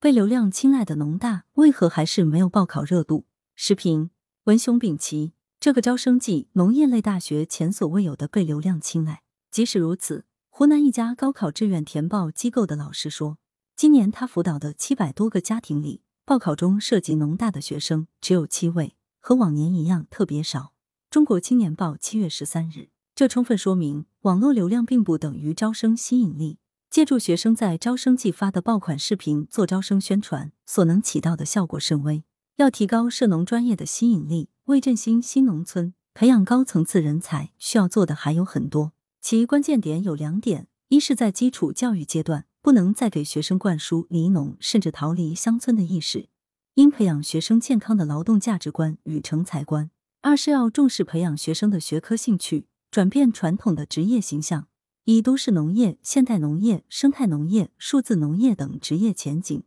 被流量青睐的农大为何还是没有报考热度？时评：文雄丙奇。这个招生季，农业类大学前所未有的被流量青睐。即使如此，湖南一家高考志愿填报机构的老师说，今年他辅导的七百多个家庭里，报考中涉及农大的学生只有七位，和往年一样特别少。中国青年报七月十三日，这充分说明网络流量并不等于招生吸引力。借助学生在招生季发的爆款视频做招生宣传，所能起到的效果甚微。要提高涉农专业的吸引力，为振兴新农村、培养高层次人才，需要做的还有很多。其关键点有两点：一是，在基础教育阶段，不能再给学生灌输离农甚至逃离乡村的意识，应培养学生健康的劳动价值观与成才观；二是要重视培养学生的学科兴趣，转变传统的职业形象。以都市农业、现代农业、生态农业、数字农业等职业前景，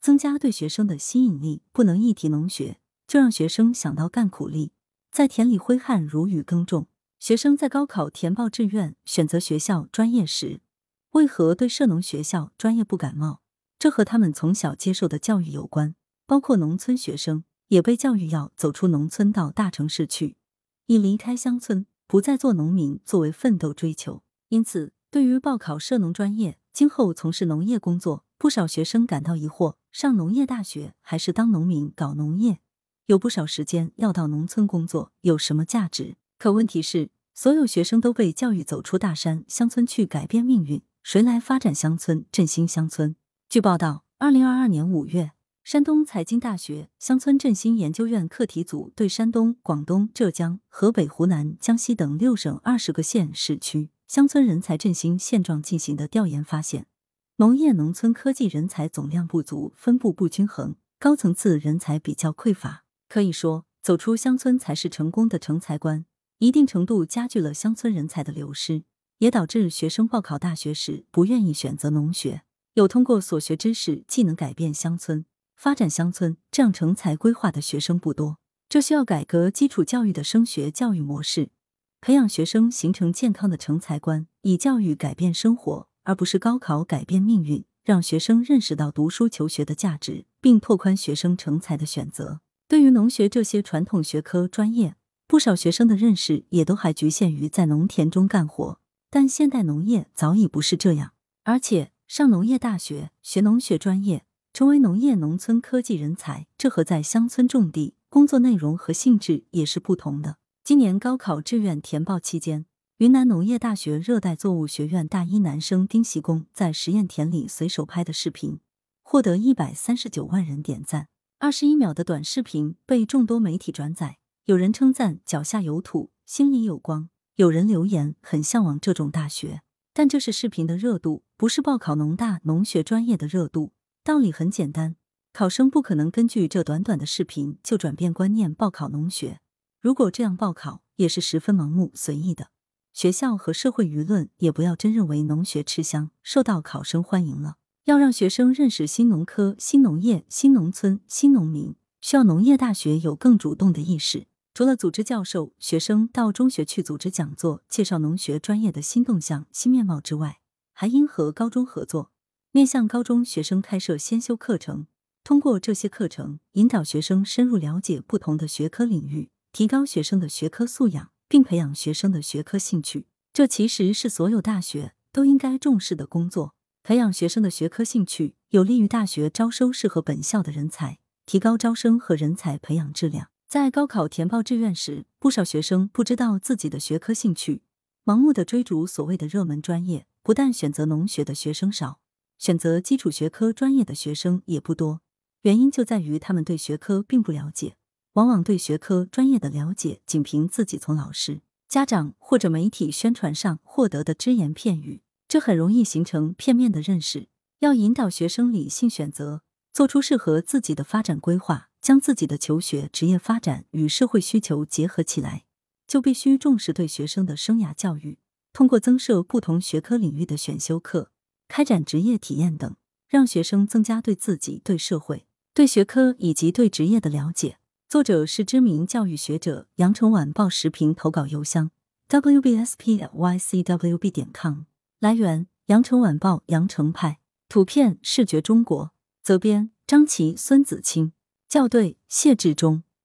增加对学生的吸引力。不能一提农学就让学生想到干苦力，在田里挥汗如雨耕种。学生在高考填报志愿、选择学校专业时，为何对涉农学校专业不感冒？这和他们从小接受的教育有关。包括农村学生也被教育要走出农村到大城市去，以离开乡村，不再做农民作为奋斗追求。因此，对于报考涉农专业，今后从事农业工作，不少学生感到疑惑：上农业大学还是当农民搞农业？有不少时间要到农村工作，有什么价值？可问题是，所有学生都被教育走出大山，乡村去改变命运，谁来发展乡村、振兴乡村？据报道，二零二二年五月，山东财经大学乡村振兴研究院课题组对山东、广东、浙江、河北、湖南、江西等六省二十个县市区。乡村人才振兴现状进行的调研发现，农业农村科技人才总量不足，分布不均衡，高层次人才比较匮乏。可以说，走出乡村才是成功的成才观，一定程度加剧了乡村人才的流失，也导致学生报考大学时不愿意选择农学。有通过所学知识技能改变乡村、发展乡村这样成才规划的学生不多，这需要改革基础教育的升学教育模式。培养学生形成健康的成才观，以教育改变生活，而不是高考改变命运。让学生认识到读书求学的价值，并拓宽学生成才的选择。对于农学这些传统学科专业，不少学生的认识也都还局限于在农田中干活。但现代农业早已不是这样，而且上农业大学学农学专业，成为农业农村科技人才，这和在乡村种地工作内容和性质也是不同的。今年高考志愿填报期间，云南农业大学热带作物学院大一男生丁习功在实验田里随手拍的视频，获得一百三十九万人点赞。二十一秒的短视频被众多媒体转载，有人称赞脚下有土，心里有光；有人留言很向往这种大学。但这是视频的热度，不是报考农大农学专业的热度。道理很简单，考生不可能根据这短短的视频就转变观念报考农学。如果这样报考也是十分盲目随意的，学校和社会舆论也不要真认为农学吃香，受到考生欢迎了。要让学生认识新农科、新农业、新农村、新农民，需要农业大学有更主动的意识。除了组织教授、学生到中学去组织讲座，介绍农学专业的新动向、新面貌之外，还应和高中合作，面向高中学生开设先修课程，通过这些课程引导学生深入了解不同的学科领域。提高学生的学科素养，并培养学生的学科兴趣，这其实是所有大学都应该重视的工作。培养学生的学科兴趣，有利于大学招收适合本校的人才，提高招生和人才培养质量。在高考填报志愿时，不少学生不知道自己的学科兴趣，盲目的追逐所谓的热门专业，不但选择农学的学生少，选择基础学科专业的学生也不多。原因就在于他们对学科并不了解。往往对学科专业的了解，仅凭自己从老师、家长或者媒体宣传上获得的只言片语，这很容易形成片面的认识。要引导学生理性选择，做出适合自己的发展规划，将自己的求学、职业发展与社会需求结合起来，就必须重视对学生的生涯教育，通过增设不同学科领域的选修课，开展职业体验等，让学生增加对自己、对社会、对学科以及对职业的了解。作者是知名教育学者，羊城晚报时评投稿邮箱 wbspycwb 点 com。来源：羊城晚报羊城派，图片视觉中国，责编张琪、孙子清校对：谢志忠。